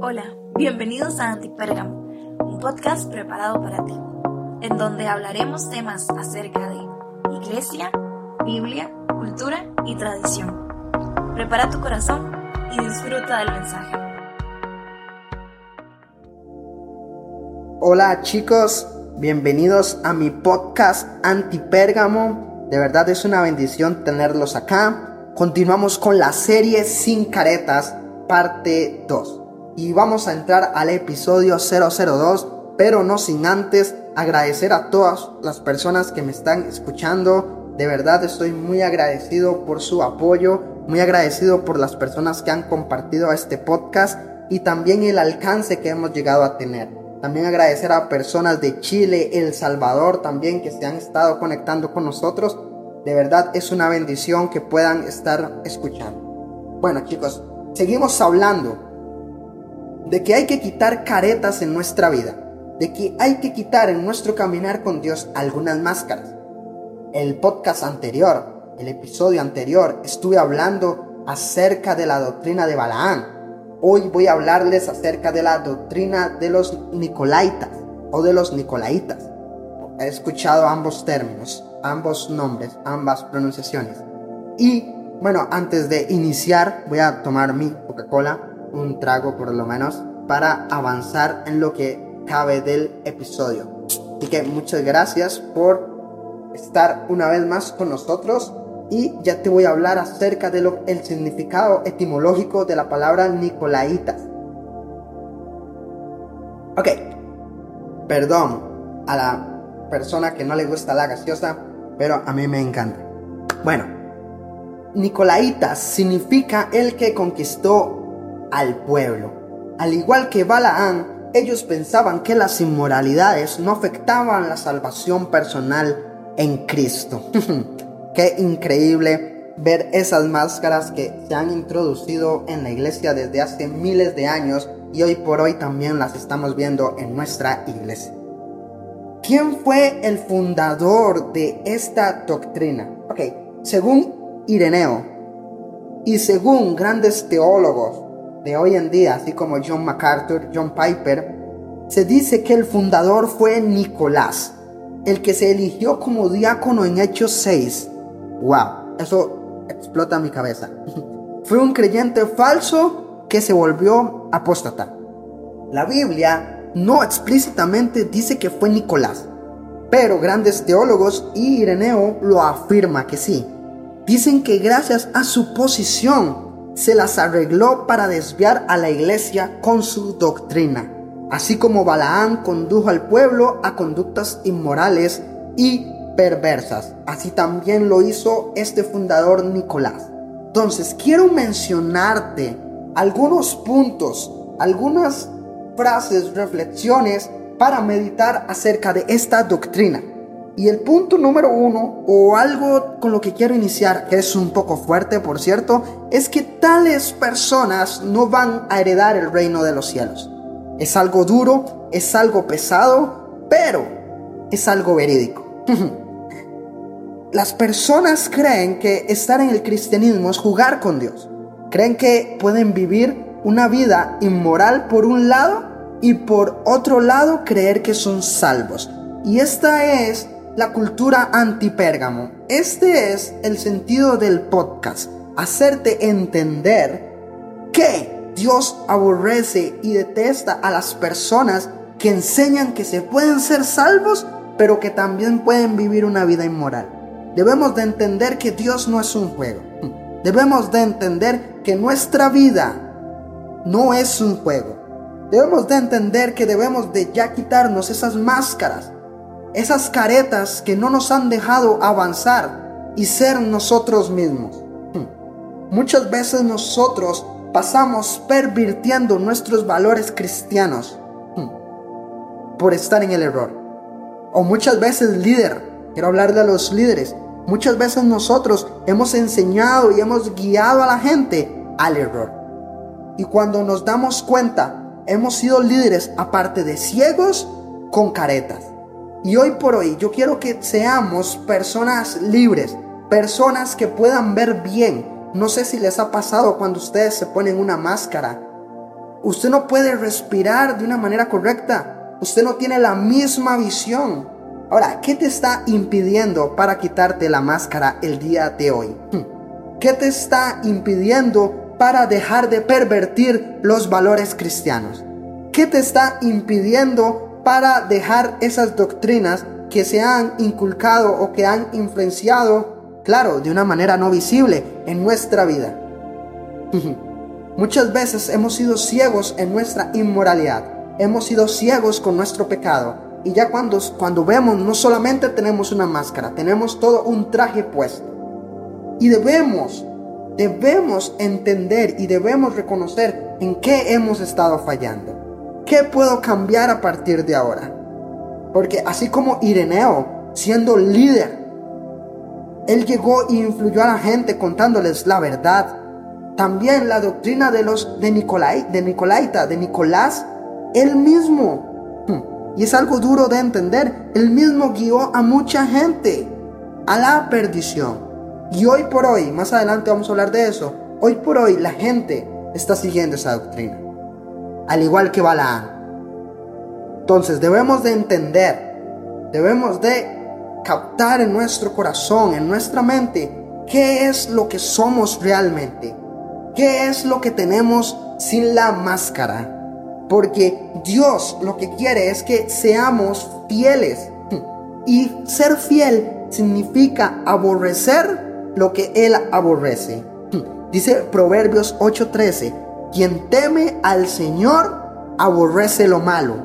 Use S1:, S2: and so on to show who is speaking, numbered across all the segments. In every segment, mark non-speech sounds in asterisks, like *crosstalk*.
S1: Hola, bienvenidos a Antipérgamo, un podcast preparado para ti, en donde hablaremos temas acerca de iglesia, Biblia, cultura y tradición. Prepara tu corazón y disfruta del mensaje.
S2: Hola chicos, bienvenidos a mi podcast Antipérgamo. De verdad es una bendición tenerlos acá. Continuamos con la serie Sin Caretas, parte 2 y vamos a entrar al episodio 002, pero no sin antes agradecer a todas las personas que me están escuchando. De verdad estoy muy agradecido por su apoyo, muy agradecido por las personas que han compartido este podcast y también el alcance que hemos llegado a tener. También agradecer a personas de Chile, El Salvador también que se han estado conectando con nosotros. De verdad es una bendición que puedan estar escuchando. Bueno chicos, seguimos hablando de que hay que quitar caretas en nuestra vida, de que hay que quitar en nuestro caminar con Dios algunas máscaras. El podcast anterior, el episodio anterior, estuve hablando acerca de la doctrina de Balaán. Hoy voy a hablarles acerca de la doctrina de los Nicolaitas o de los Nicolaitas. He escuchado ambos términos, ambos nombres, ambas pronunciaciones. Y bueno, antes de iniciar voy a tomar mi Coca-Cola un trago por lo menos para avanzar en lo que cabe del episodio. Así que muchas gracias por estar una vez más con nosotros y ya te voy a hablar acerca de lo, el significado etimológico de la palabra Nicolaitas. Ok, perdón a la persona que no le gusta la gaseosa, pero a mí me encanta. Bueno, Nicolaitas significa el que conquistó al pueblo. Al igual que Balaán, ellos pensaban que las inmoralidades no afectaban la salvación personal en Cristo. *laughs* Qué increíble ver esas máscaras que se han introducido en la iglesia desde hace miles de años y hoy por hoy también las estamos viendo en nuestra iglesia. ¿Quién fue el fundador de esta doctrina? Ok, según Ireneo y según grandes teólogos, de hoy en día, así como John MacArthur, John Piper, se dice que el fundador fue Nicolás, el que se eligió como diácono en Hechos 6. ¡Wow! Eso explota mi cabeza. *laughs* fue un creyente falso que se volvió apóstata. La Biblia no explícitamente dice que fue Nicolás, pero grandes teólogos y Ireneo lo afirma que sí. Dicen que gracias a su posición se las arregló para desviar a la iglesia con su doctrina, así como Balaán condujo al pueblo a conductas inmorales y perversas. Así también lo hizo este fundador Nicolás. Entonces, quiero mencionarte algunos puntos, algunas frases, reflexiones para meditar acerca de esta doctrina. Y el punto número uno, o algo con lo que quiero iniciar, que es un poco fuerte, por cierto, es que tales personas no van a heredar el reino de los cielos. Es algo duro, es algo pesado, pero es algo verídico. *laughs* Las personas creen que estar en el cristianismo es jugar con Dios. Creen que pueden vivir una vida inmoral por un lado y por otro lado creer que son salvos. Y esta es la cultura antipérgamo. Este es el sentido del podcast, hacerte entender que Dios aborrece y detesta a las personas que enseñan que se pueden ser salvos, pero que también pueden vivir una vida inmoral. Debemos de entender que Dios no es un juego. Debemos de entender que nuestra vida no es un juego. Debemos de entender que debemos de ya quitarnos esas máscaras esas caretas que no nos han dejado avanzar y ser nosotros mismos. Hmm. Muchas veces nosotros pasamos pervirtiendo nuestros valores cristianos hmm, por estar en el error. O muchas veces líder, quiero hablarle a los líderes, muchas veces nosotros hemos enseñado y hemos guiado a la gente al error. Y cuando nos damos cuenta, hemos sido líderes aparte de ciegos con caretas. Y hoy por hoy yo quiero que seamos personas libres, personas que puedan ver bien. No sé si les ha pasado cuando ustedes se ponen una máscara, usted no puede respirar de una manera correcta. Usted no tiene la misma visión. Ahora, ¿qué te está impidiendo para quitarte la máscara el día de hoy? Hmm. ¿Qué te está impidiendo para dejar de pervertir los valores cristianos? ¿Qué te está impidiendo para dejar esas doctrinas que se han inculcado o que han influenciado, claro, de una manera no visible en nuestra vida? *laughs* Muchas veces hemos sido ciegos en nuestra inmoralidad, hemos sido ciegos con nuestro pecado y ya cuando, cuando vemos no solamente tenemos una máscara, tenemos todo un traje puesto. Y debemos, debemos entender y debemos reconocer en qué hemos estado fallando. ¿Qué puedo cambiar a partir de ahora? Porque así como Ireneo, siendo líder, él llegó e influyó a la gente contándoles la verdad, también la doctrina de los de Nicolai, de Nicolaita, de Nicolás, él mismo. Hmm, y es algo duro de entender. Él mismo guió a mucha gente a la perdición. Y hoy por hoy, más adelante vamos a hablar de eso, hoy por hoy la gente está siguiendo esa doctrina. Al igual que Balaam. Entonces debemos de entender, debemos de captar en nuestro corazón, en nuestra mente, qué es lo que somos realmente. ¿Qué es lo que tenemos sin la máscara? Porque Dios lo que quiere es que seamos fieles. *laughs* Y ser fiel significa aborrecer lo que Él aborrece. *laughs* Dice Proverbios 8:13, quien teme al Señor aborrece lo malo.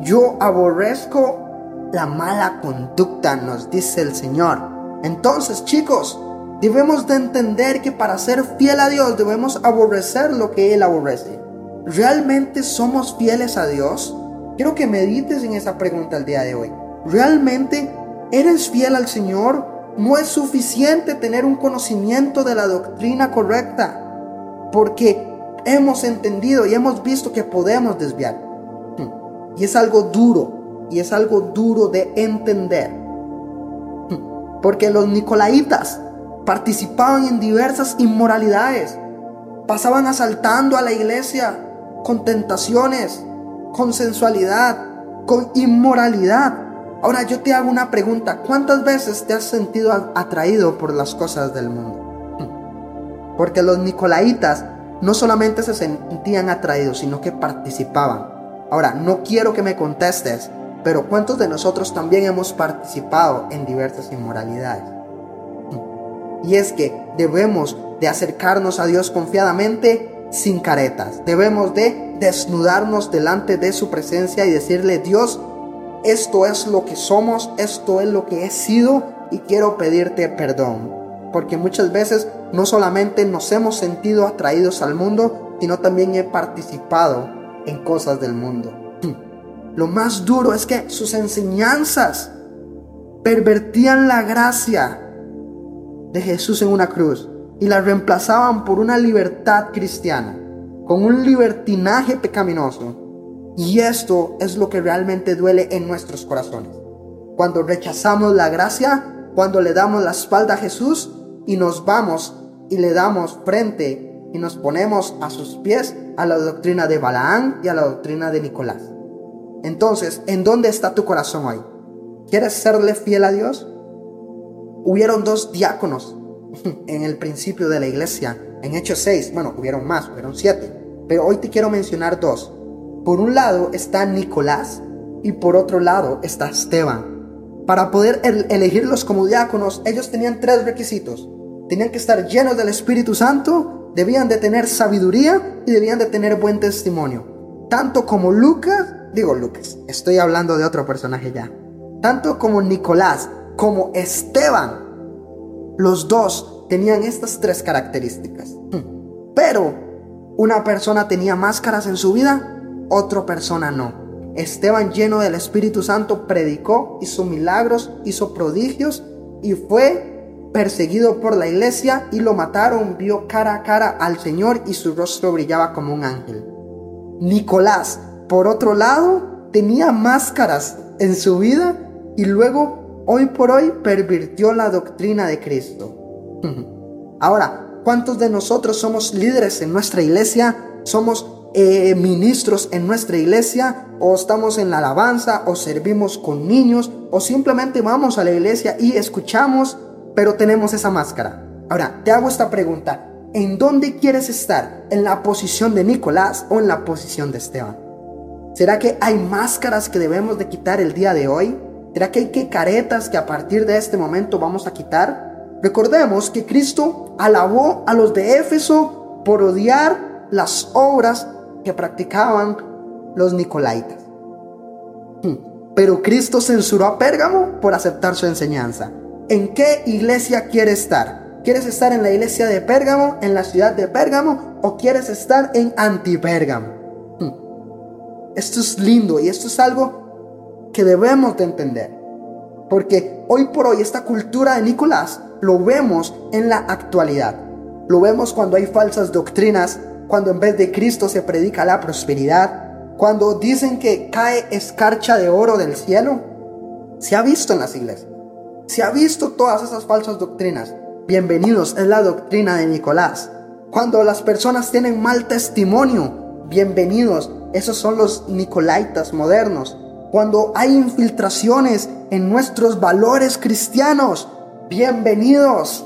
S2: Yo aborrezco la mala conducta, nos dice el Señor. Entonces, chicos, Debemos de entender que para ser fiel a Dios debemos aborrecer lo que Él aborrece. ¿Realmente somos fieles a Dios? Quiero que medites en esa pregunta el día de hoy. ¿Realmente eres fiel al Señor? No es suficiente tener un conocimiento de la doctrina correcta, porque hemos entendido y hemos visto que podemos desviar. Y es algo duro, y es algo duro de entender. Porque los nicolaitas participaban en diversas inmoralidades, pasaban asaltando a la iglesia con tentaciones, con sensualidad, con inmoralidad. Ahora yo te hago una pregunta, ¿cuántas veces te has sentido atraído por las cosas del mundo? Porque los nicolaitas no solamente se sentían atraídos, sino que participaban. Ahora, no quiero que me contestes, pero ¿cuántos de nosotros también hemos participado en diversas inmoralidades? Y es que debemos de acercarnos a Dios confiadamente sin caretas. Debemos de desnudarnos delante de su presencia y decirle, Dios, esto es lo que somos, esto es lo que he sido y quiero pedirte perdón. Porque muchas veces no solamente nos hemos sentido atraídos al mundo, sino también he participado en cosas del mundo. *clears throat* Lo más duro es que sus enseñanzas pervertían la gracia de Jesús en una cruz y la reemplazaban por una libertad cristiana, con un libertinaje pecaminoso. Y esto es lo que realmente duele en nuestros corazones. Cuando rechazamos la gracia, cuando le damos la espalda a Jesús y nos vamos y le damos frente y nos ponemos a sus pies a la doctrina de Balaán y a la doctrina de Nicolás. Entonces, ¿en dónde está tu corazón hoy? ¿Quieres serle fiel a Dios? hubieron dos diáconos *laughs* en el principio de la iglesia. En Hechos 6, bueno, hubieron más, hubieron siete. Pero hoy te quiero mencionar dos. Por un lado está Nicolás y por otro lado está Esteban. Para poder elegirlos como diáconos, ellos tenían tres requisitos. Tenían que estar llenos del Espíritu Santo, debían de tener sabiduría y debían de tener buen testimonio. Tanto como Lucas, digo Lucas, estoy hablando de otro personaje ya. Tanto como Nicolás como Esteban. Los dos tenían estas tres características. Pero una persona tenía máscaras en su vida, otra persona no. Esteban lleno del Espíritu Santo predicó, hizo milagros, hizo prodigios y fue perseguido por la iglesia y lo mataron, vio cara a cara al Señor y su rostro brillaba como un ángel. Nicolás, por otro lado, tenía máscaras en su vida y luego hoy por hoy pervirtió la doctrina de Cristo. *laughs* Ahora, ¿cuántos de nosotros somos líderes en nuestra iglesia? Somos eh, ministros en nuestra iglesia, o estamos en la alabanza, o servimos con niños, o simplemente vamos a la iglesia y escuchamos, pero tenemos esa máscara. Ahora, te hago esta pregunta. ¿En dónde quieres estar? ¿En la posición de Nicolás o en la posición de Esteban? ¿Será que hay máscaras que debemos de quitar el día de hoy? ¿Será que hay que caretas que a partir de este momento vamos a quitar? Recordemos que Cristo alabó a los de Éfeso por odiar las obras que practicaban los nicolaitas. Hmm. Pero Cristo censuró a Pérgamo por aceptar su enseñanza. ¿En qué iglesia quieres estar? ¿Quieres estar en la iglesia de Pérgamo, en la ciudad de Pérgamo, o quieres estar en Antipérgamo? Hmm. Esto es lindo y esto es algo que debemos de entender. Porque hoy por hoy esta cultura de Nicolás lo vemos en la actualidad. Lo vemos cuando hay falsas doctrinas, cuando en vez de Cristo se predica la prosperidad, cuando dicen que cae escarcha de oro del cielo. Se ha visto en las iglesias. Se ha visto todas esas falsas doctrinas. Bienvenidos, es la doctrina de Nicolás. Cuando las personas tienen mal testimonio, bienvenidos, esos son los Nicolaitas modernos. Cuando hay infiltraciones en nuestros valores cristianos, bienvenidos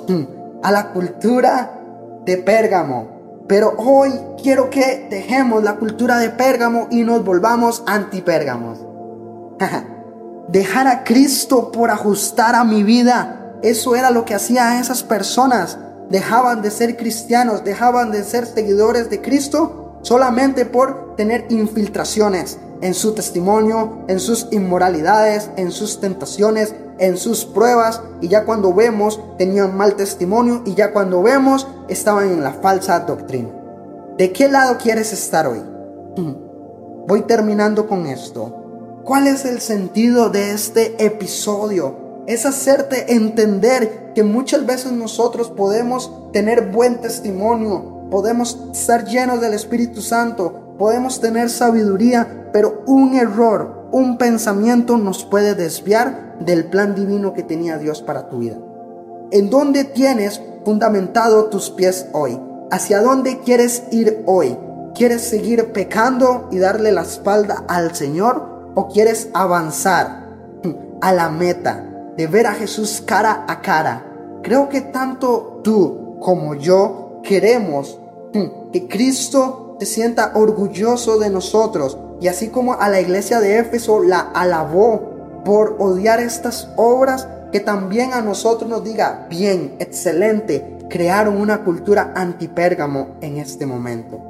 S2: a la cultura de Pérgamo. Pero hoy quiero que dejemos la cultura de Pérgamo y nos volvamos anti-Pérgamos. *laughs* dejar a Cristo por ajustar a mi vida. Eso era lo que hacían esas personas. Dejaban de ser cristianos, dejaban de ser seguidores de Cristo solamente por tener infiltraciones en su testimonio, en sus inmoralidades, en sus tentaciones, en sus pruebas. Y ya cuando vemos, tenían mal testimonio y ya cuando vemos, estaban en la falsa doctrina. ¿De qué lado quieres estar hoy? *clears throat* Voy terminando con esto. ¿Cuál es el sentido de este episodio? Es hacerte entender que muchas veces nosotros podemos tener buen testimonio, podemos estar llenos del Espíritu Santo, podemos tener sabiduría, pero un error, un pensamiento nos puede desviar del plan divino que tenía Dios para tu vida. ¿En dónde tienes fundamentado tus pies hoy? ¿Hacia dónde quieres ir hoy? ¿Quieres seguir pecando y darle la espalda al Señor? o quieres avanzar *laughs* a la meta de ver a Jesús cara a cara. Creo que tanto tú como yo queremos *laughs* que Cristo se sienta orgulloso de nosotros y así como a la iglesia de Éfeso la alabó por odiar estas obras, que también a nosotros nos diga, bien, excelente, crearon una cultura antipérgamo en este momento.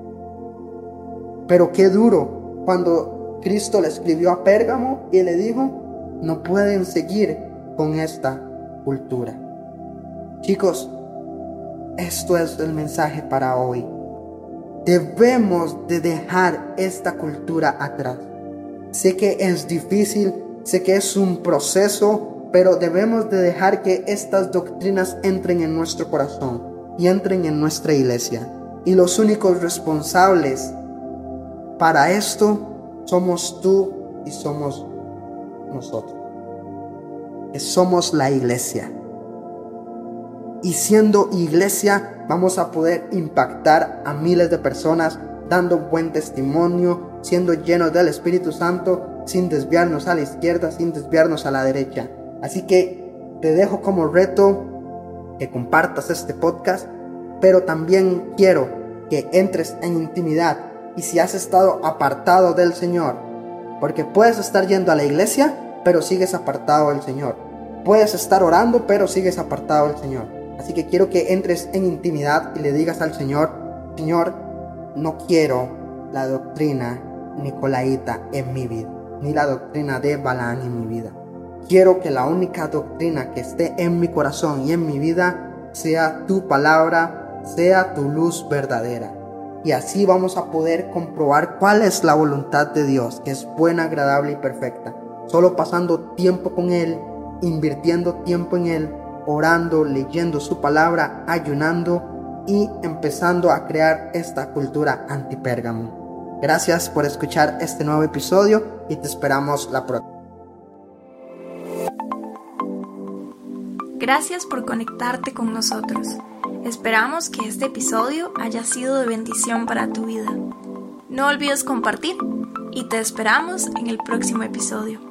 S2: Pero qué duro cuando Cristo le escribió a Pérgamo y le dijo, no pueden seguir con esta cultura. Chicos, esto es el mensaje para hoy. Debemos de dejar esta cultura atrás. Sé que es difícil, sé que es un proceso, pero debemos de dejar que estas doctrinas entren en nuestro corazón y entren en nuestra iglesia. Y los únicos responsables para esto somos tú y somos nosotros. somos la iglesia. Y siendo iglesia vamos a poder impactar a miles de personas dando buen testimonio, siendo llenos del Espíritu Santo, sin desviarnos a la izquierda, sin desviarnos a la derecha. Así que te dejo como reto que compartas este podcast, pero también quiero que entres en intimidad y si has estado apartado del Señor. Porque puedes estar yendo a la iglesia, pero sigues apartado del Señor. Puedes estar orando, pero sigues apartado del Señor. Así que quiero que entres en intimidad y le digas al Señor, Señor, no quiero la doctrina nicolaita en mi vida, ni la doctrina de Balaán en mi vida. Quiero que la única doctrina que esté en mi corazón y en mi vida sea tu palabra, sea tu luz verdadera y así vamos a poder comprobar cuál es la voluntad de Dios, que es buena, agradable y perfecta. Solo pasando tiempo con Él, invirtiendo tiempo en Él, orando, leyendo su palabra, ayunando y empezando a crear esta cultura antipérgamo. Gracias por escuchar este nuevo episodio y te esperamos la próxima.
S1: Gracias por conectarte con nosotros. Esperamos que este episodio haya sido de bendición para tu vida. No olvides compartir y te esperamos en el próximo episodio.